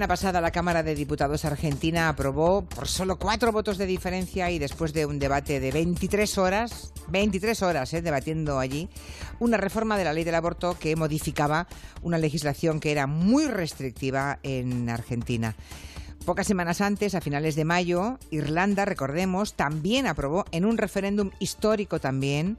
La pasada la Cámara de Diputados argentina aprobó por solo cuatro votos de diferencia y después de un debate de 23 horas, 23 horas eh, debatiendo allí, una reforma de la ley del aborto que modificaba una legislación que era muy restrictiva en Argentina. Pocas semanas antes, a finales de mayo, Irlanda, recordemos, también aprobó en un referéndum histórico también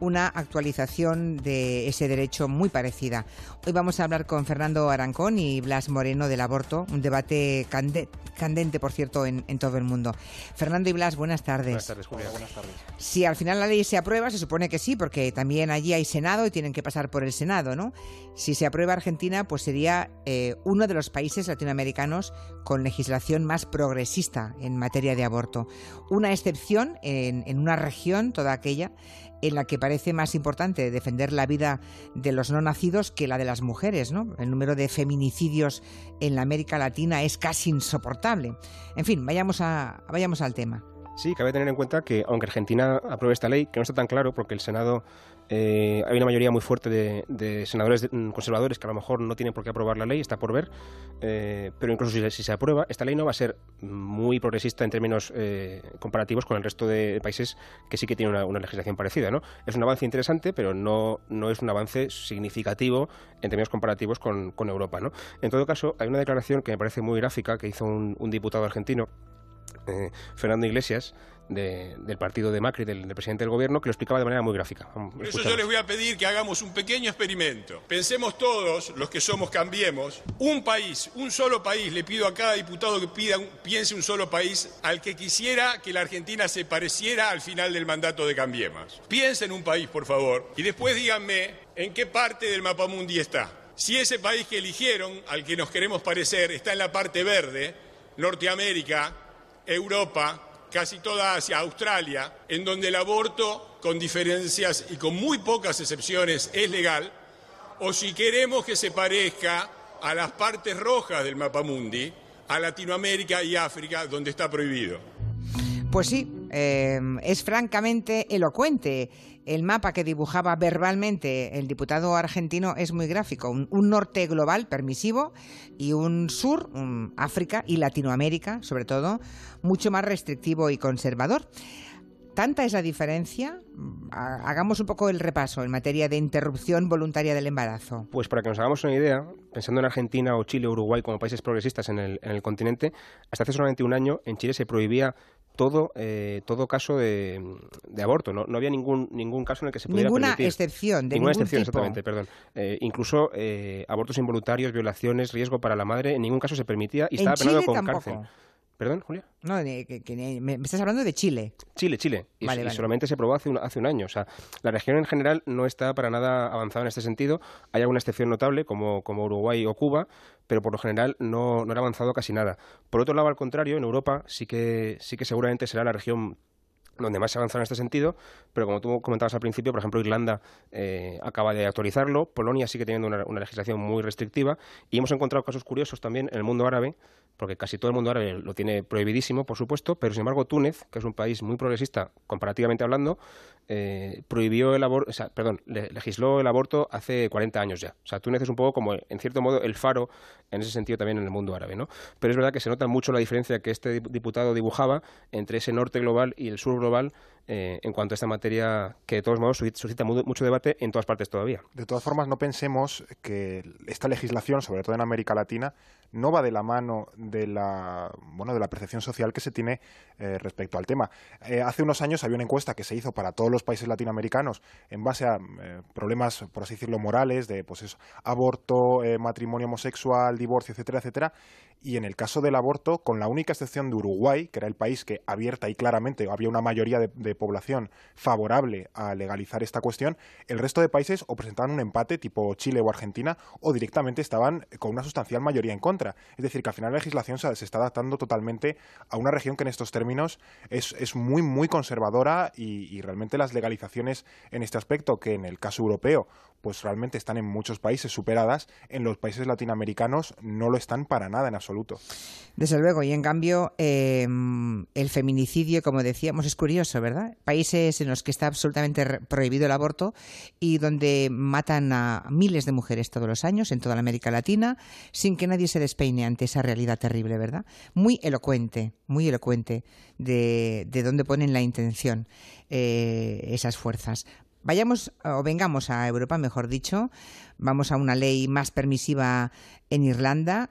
una actualización de ese derecho muy parecida. Hoy vamos a hablar con Fernando Arancón y Blas Moreno del aborto, un debate candente, por cierto, en, todo el mundo. Fernando y Blas, buenas tardes. Buenas tardes, Julia. buenas tardes. Si al final la ley se aprueba, se supone que sí, porque también allí hay Senado y tienen que pasar por el Senado, ¿no? Si se aprueba Argentina, pues sería eh, uno de los países latinoamericanos con legislación más progresista en materia de aborto. Una excepción en, en una región, toda aquella, en la que parece más importante defender la vida de los no nacidos que la de las mujeres, ¿no? El número de feminicidios en la América Latina es casi insoportable. En fin, vayamos, a, vayamos al tema. Sí, cabe tener en cuenta que aunque Argentina apruebe esta ley, que no está tan claro porque el Senado eh, hay una mayoría muy fuerte de, senadores mm, conservadores que a lo mejor no tienen por qué aprobar la ley, está por ver, eh, pero incluso si, se aprueba, esta ley no va a ser muy progresista en términos eh, comparativos con el resto de países que sí que tienen una, legislación parecida. ¿no? Es un avance interesante, pero no, no es un avance significativo en términos comparativos con, Europa. ¿no? En todo caso, hay una declaración que me parece muy gráfica que hizo un diputado argentino eh, Fernando Iglesias, del partido de Macri, del, presidente del gobierno, que lo explicaba de manera muy gráfica. Por eso yo les voy a pedir que hagamos un pequeño experimento. Pensemos todos, los que somos Cambiemos, un país, un solo país. Le pido a cada diputado que pida, piense un solo país al que quisiera que la Argentina se pareciera al final del mandato de Cambiemos. Piensen en un país, por favor, y después díganme en qué parte del mapa mundi está. Si ese país que eligieron, al que nos queremos parecer, está en la parte verde, Norteamérica, Europa, casi toda Asia, Australia, en donde el aborto, con diferencias y con muy pocas excepciones, es legal, o si queremos que se parezca a las partes rojas del mapa mundi, a Latinoamérica y África, donde está prohibido. Pues sí, eh, es francamente elocuente. El mapa que dibujaba verbalmente el diputado argentino es muy gráfico. Un, norte global permisivo y un sur, África y Latinoamérica, sobre todo, mucho más restrictivo y conservador. ¿Tanta es la diferencia? Hagamos un poco el repaso en materia de interrupción voluntaria del embarazo. Pues para que nos hagamos una idea, pensando en Argentina o Chile o Uruguay como países progresistas en el, en el continente, hasta hace solamente un año en Chile se prohibía todo, eh, todo caso de, aborto. No, no, había ningún, ningún caso en el que se pudiera Ninguna excepción, de Ninguna excepción, exactamente, perdón. Eh, incluso eh, abortos involuntarios, violaciones, riesgo para la madre, en ningún caso se permitía y estaba penado con cárcel. ¿Perdón, Julia? No, que, me, estás hablando de Chile. Chile, Chile. Y, solamente se probó hace un, hace un año. O sea, la región en general no está para nada avanzada en este sentido. Hay alguna excepción notable, como, como Uruguay o Cuba, pero por lo general no, no ha avanzado casi nada. Por otro lado, al contrario, en Europa sí que, sí que seguramente será la región donde más se avanza en este sentido, pero como tú comentabas al principio, por ejemplo, Irlanda eh, acaba de actualizarlo, Polonia sigue teniendo una, legislación muy restrictiva y hemos encontrado casos curiosos también en el mundo árabe, porque casi todo el mundo árabe lo tiene prohibidísimo, por supuesto, pero sin embargo Túnez, que es un país muy progresista comparativamente hablando, eh, prohibió el aborto, sea, perdón, legisló el aborto hace 40 años ya. O sea, Túnez es un poco como, en cierto modo, el faro en ese sentido también en el mundo árabe, ¿no? Pero es verdad que se nota mucho la diferencia que este diputado dibujaba entre ese norte global y el sur global global eh, en cuanto a esta materia que de todos modos suscita mucho debate en todas partes todavía. De todas formas, no pensemos que esta legislación, sobre todo en América Latina, no va de la mano de la, bueno, de la percepción social que se tiene eh, respecto al tema. Eh, hace unos años había una encuesta que se hizo para todos los países latinoamericanos en base a problemas, por así decirlo, morales, de pues eso, aborto, matrimonio homosexual, divorcio, etcétera, etcétera. Y en el caso del aborto, con la única excepción de Uruguay, que era el país que abierta y claramente había una mayoría de, población favorable a legalizar esta cuestión, el resto de países o presentaban un empate tipo Chile o Argentina o directamente estaban con una sustancial mayoría en contra. Es decir, que al final la legislación se, está adaptando totalmente a una región que en estos términos es, es muy, muy conservadora y, realmente las legalizaciones en este aspecto, que en el caso europeo pues realmente están en muchos países superadas, en los países latinoamericanos no lo están para nada en absoluto. Desde luego, y en cambio em, el feminicidio, como decíamos, es curioso, ¿verdad? Países en los que está absolutamente prohibido el aborto y donde matan a miles de mujeres todos los años en toda la América Latina sin que nadie se despeine ante esa realidad terrible, ¿verdad? Muy elocuente, muy elocuente de, de dónde ponen la intención eh, esas fuerzas. Vayamos o vengamos a Europa, mejor dicho, vamos a una ley más permisiva en Irlanda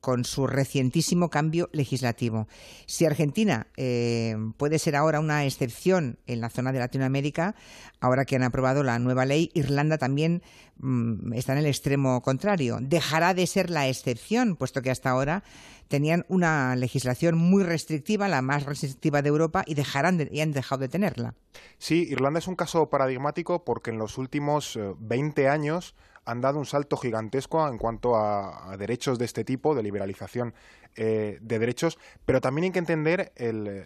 con su recientísimo cambio legislativo. Si Argentina eh, puede ser ahora una excepción en la zona de Latinoamérica, ahora que han aprobado la nueva ley, Irlanda también mm, está en el extremo contrario. Dejará de ser la excepción, puesto que hasta ahora tenían una legislación muy restrictiva, la más restrictiva de Europa, y dejarán y han dejado de tenerla. Sí, Irlanda es un caso paradigmático porque en los últimos 20 eh, años han dado un salto gigantesco en cuanto a, derechos de este tipo, de liberalización eh, de derechos, pero también hay que entender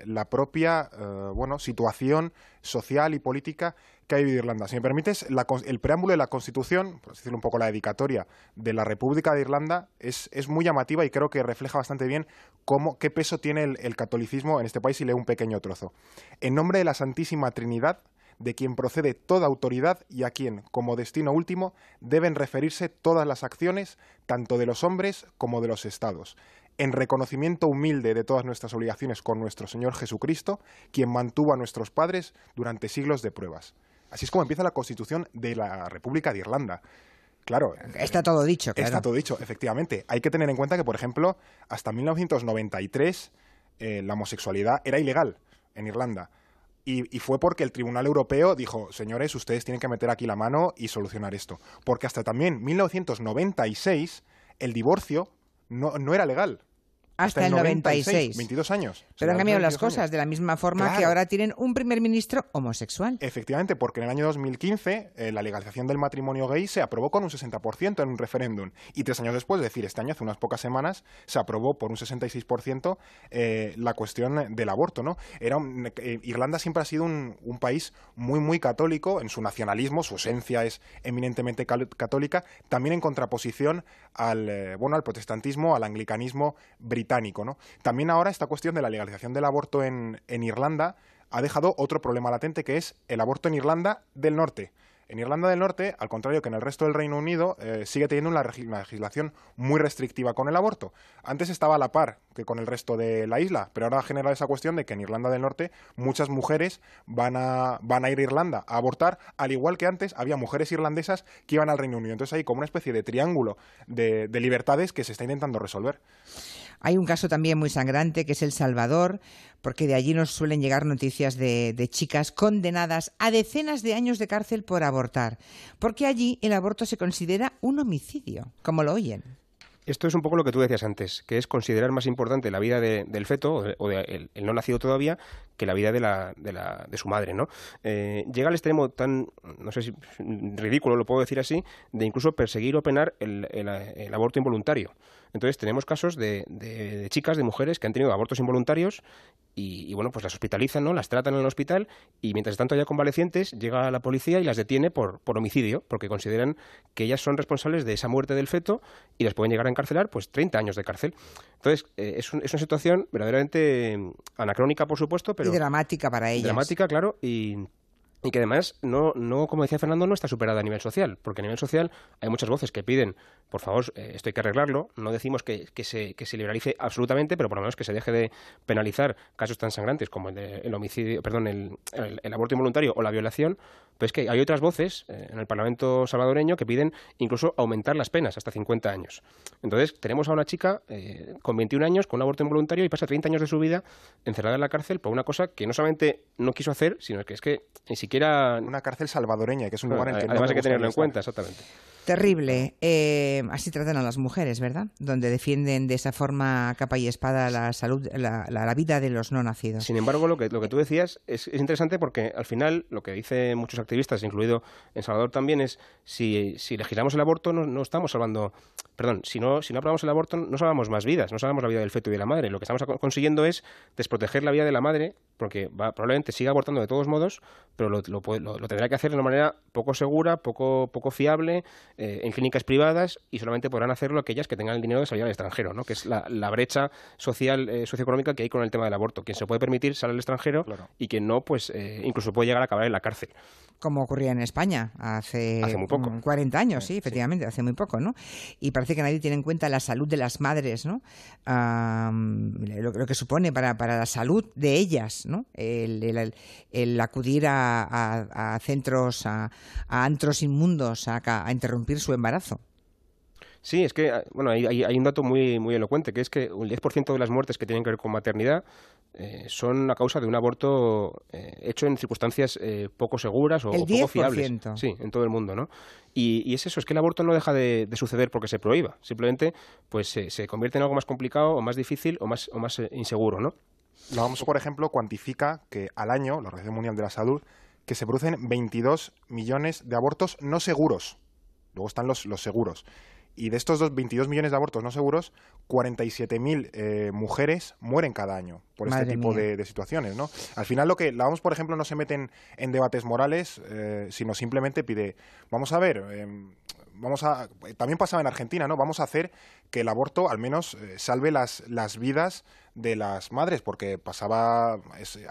la propia eh, bueno, situación social y política que ha vivido Irlanda. Si me permites, el preámbulo de la Constitución, por decirlo un poco la dedicatoria de la República de Irlanda, es, muy llamativa y creo que refleja bastante bien cómo, qué peso tiene el catolicismo en este país y leo un pequeño trozo. En nombre de la Santísima Trinidad, de quien procede toda autoridad y a quien, como destino último, deben referirse todas las acciones, tanto de los hombres como de los estados, en reconocimiento humilde de todas nuestras obligaciones con nuestro Señor Jesucristo, quien mantuvo a nuestros padres durante siglos de pruebas. Así es como empieza la Constitución de la República de Irlanda. Claro. Está todo dicho, claro. Está todo dicho, efectivamente. Hay que tener en cuenta que, por ejemplo, hasta 1993 eh, la homosexualidad era ilegal en Irlanda. Y, fue porque el Tribunal Europeo dijo, señores, ustedes tienen que meter aquí la mano y solucionar esto. Porque hasta también 1996 el divorcio no, no era legal hasta, el 96. 22 años. Pero han cambiado las cosas de la misma forma que ahora tienen un primer ministro homosexual. Efectivamente, porque en el año 2015 eh, la legalización del matrimonio gay se aprobó con un 60% en un referéndum. Y tres años después, es decir, este año, hace unas pocas semanas, se aprobó por un 66% eh, la cuestión del aborto. ¿no? Era eh, Irlanda siempre ha sido un, un, país muy, muy católico en su nacionalismo, su esencia es eminentemente católica, también en contraposición al, bueno, al protestantismo, al anglicanismo británico también ahora esta cuestión de la legalización del aborto en, Irlanda ha dejado otro problema latente que es el aborto en Irlanda del Norte. En Irlanda del Norte, al contrario que en el resto del Reino Unido, eh, sigue teniendo una, legislación muy restrictiva con el aborto. Antes estaba a la par que con el resto de la isla, pero ahora ha generado esa cuestión de que en Irlanda del Norte muchas mujeres van a ir a Irlanda a abortar, al igual que antes había mujeres irlandesas que iban al Reino Unido. Entonces hay como una especie de triángulo de libertades que se está intentando resolver. Hay un caso también muy sangrante que es El Salvador, porque de allí nos suelen llegar noticias de, chicas condenadas a decenas de años de cárcel por abortar, porque allí el aborto se considera un homicidio, como lo oyen. Esto es un poco lo que tú decías antes, que es considerar más importante la vida del feto o, del el no nacido todavía que la vida de, la, de, la, de su madre, ¿no? Eh, llega al extremo tan, no sé si ridículo, lo puedo decir así, de incluso perseguir o penar el, el aborto involuntario. Entonces tenemos casos de, de, chicas, de mujeres que han tenido abortos involuntarios y, bueno, pues las hospitalizan, ¿no? Las tratan en el hospital y mientras están todavía convalecientes llega la policía y las detiene por, por homicidio porque consideran que ellas son responsables de esa muerte del feto y las pueden llegar a encarcelar pues 30 años de cárcel. Entonces eh, es, es, una situación verdaderamente anacrónica, por supuesto, pero... Y dramática para ellas. Dramática, claro, y y que además no, no, como decía Fernando, no está superada a nivel social, porque a nivel social hay muchas voces que piden, por favor, eh, esto hay que arreglarlo, no decimos que, que, se, que se liberalice absolutamente, pero por lo menos que se deje de penalizar casos tan sangrantes como el, de, el homicidio, perdón, el, el, aborto involuntario o la violación, pero es que hay otras voces eh, en el Parlamento salvadoreño que piden incluso aumentar las penas hasta 50 años. Entonces, tenemos a una chica eh, con 21 años con un aborto involuntario y pasa 30 años de su vida encerrada en la cárcel por una cosa que no solamente no quiso hacer, sino que es que ni siquiera una cárcel salvadoreña, que es un lugar en que además hay que tenerlo en cuenta, exactamente. Terrible. Eh, así tratan a las mujeres, ¿verdad? Donde defienden de esa forma capa y espada la salud, la, vida de los no nacidos. Sin embargo, lo que, lo que tú decías es, interesante porque al final lo que dicen muchos activistas, incluido en Salvador también, es si, si legislamos el aborto no, no estamos salvando, perdón, si no, si no aprobamos el aborto no salvamos más vidas, no salvamos la vida del feto y de la madre. Lo que estamos consiguiendo es desproteger la vida de la madre porque va, probablemente siga abortando de todos modos, pero lo, lo, lo, tendrá que hacer de una manera poco segura, poco, poco fiable, eh, en clínicas privadas y solamente podrán hacerlo aquellas que tengan el dinero de salir al extranjero, ¿no? que es la, brecha social, eh, socioeconómica que hay con el tema del aborto. Quien se puede permitir salir al extranjero y quien no, pues eh, incluso puede llegar a acabar en la cárcel. Como ocurría en España hace, hace muy poco. 40 años, sí, efectivamente, hace muy poco. ¿no? Y parece que nadie tiene en cuenta la salud de las madres, ¿no? lo, que supone para, para la salud de ellas, ¿no? El, acudir a, centros, a, antros inmundos, a, a interrumpir su embarazo. Sí, es que bueno, hay, hay, un dato muy, muy elocuente, que es que un 10% de las muertes que tienen que ver con maternidad eh, son a causa de un aborto eh, hecho en circunstancias eh, poco seguras o, poco fiables. Sí, en todo el mundo, ¿no? Y, es eso, es que el aborto no deja de, suceder porque se prohíba. Simplemente, pues se convierte en algo más complicado o más difícil o más, o más inseguro, ¿no? La OMS, por ejemplo, cuantifica que al año, la Organización Mundial de la Salud, que se producen 22 millones de abortos no seguros. Luego están los, los seguros. Y de estos 22 millones de abortos no seguros, 47.000 eh, mujeres mueren cada año por este tipo de, situaciones. ¿no? Al final, lo que la OMS, por ejemplo, no se mete en, debates morales, eh, sino simplemente pide, vamos a ver, em, vamos a, también pasaba en Argentina, ¿no? Vamos a hacer que el aborto al menos eh, salve las, las vidas de las madres, porque pasaba,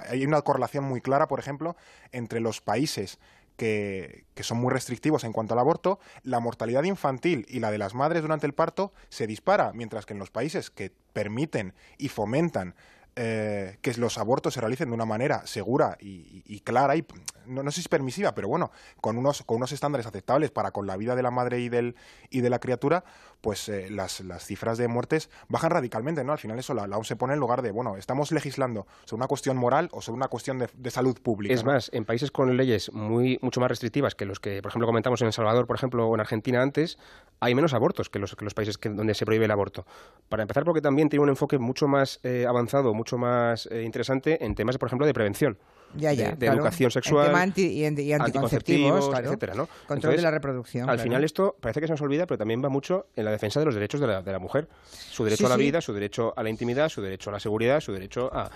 hay una correlación muy clara, por ejemplo, entre los países que, son muy restrictivos en cuanto al aborto, la mortalidad infantil y la de las madres durante el parto se dispara, mientras que en los países que permiten y fomentan eh, que los abortos se realicen de una manera segura y, clara y no, sé si es permisiva, pero bueno, con unos, con unos estándares aceptables para con la vida de la madre y, del, y de la criatura, pues eh, las, las, cifras de muertes bajan radicalmente, ¿no? Al final eso la, la se pone en lugar de, bueno, estamos legislando sobre una cuestión moral o sobre una cuestión de, salud pública. Es más, en países con leyes muy, mucho más restrictivas que los que, por ejemplo, comentamos en El Salvador, por ejemplo, o en Argentina antes, hay menos abortos que los, que los países donde se prohíbe el aborto. Para empezar, porque también tiene un enfoque mucho más eh, avanzado, mucho más eh, interesante en temas, por ejemplo, de prevención. Ya, ya, de, educación sexual, y, anticonceptivos, etcétera, ¿no? Control de la reproducción. Al final esto parece que se nos olvida, pero también va mucho en la defensa de los derechos de la, de la mujer. Su derecho a la vida, su derecho a la intimidad, su derecho a la seguridad, su derecho a,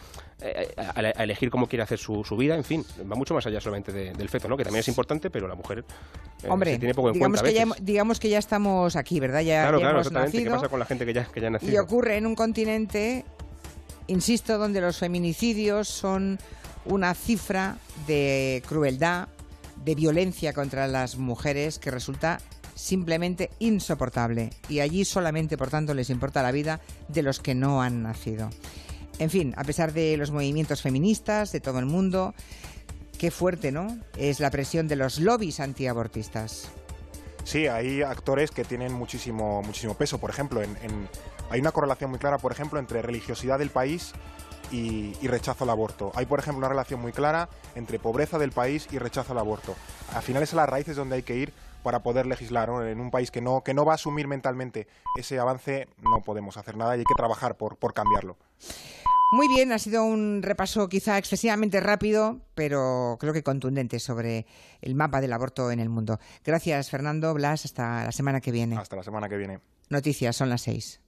a, elegir cómo quiere hacer su, su, vida, en fin, va mucho más allá solamente del feto, ¿no? Que también es importante, pero la mujer eh, Hombre, tiene poco en digamos cuenta. Que ya, digamos que ya estamos aquí, ¿verdad? Ya, claro, claro, hemos exactamente. ¿Qué pasa con la gente que ya, que ya ha nacido? Y ocurre en un continente insisto, donde los feminicidios son una cifra de crueldad, de violencia contra las mujeres que resulta simplemente insoportable. Y allí solamente, por tanto, les importa la vida de los que no han nacido. En fin, a pesar de los movimientos feministas de todo el mundo, qué fuerte, ¿no? Es la presión de los lobbies antiabortistas. Sí, hay actores que tienen muchísimo, muchísimo peso. Por ejemplo, en, hay una correlación muy clara, por ejemplo, entre religiosidad del país y, rechazo al aborto. Hay, por ejemplo, una relación muy clara entre pobreza del país y rechazo al aborto. Al final es a las raíces donde hay que ir para poder legislar. En un país que no, que no va a asumir mentalmente ese avance, no podemos hacer nada y hay que trabajar por, por cambiarlo. Muy bien, ha sido un repaso quizá excesivamente rápido, pero creo que contundente sobre el mapa del aborto en el mundo. Gracias, Fernando Blas. Hasta la semana que viene. Hasta la semana que viene. Noticias, son las seis.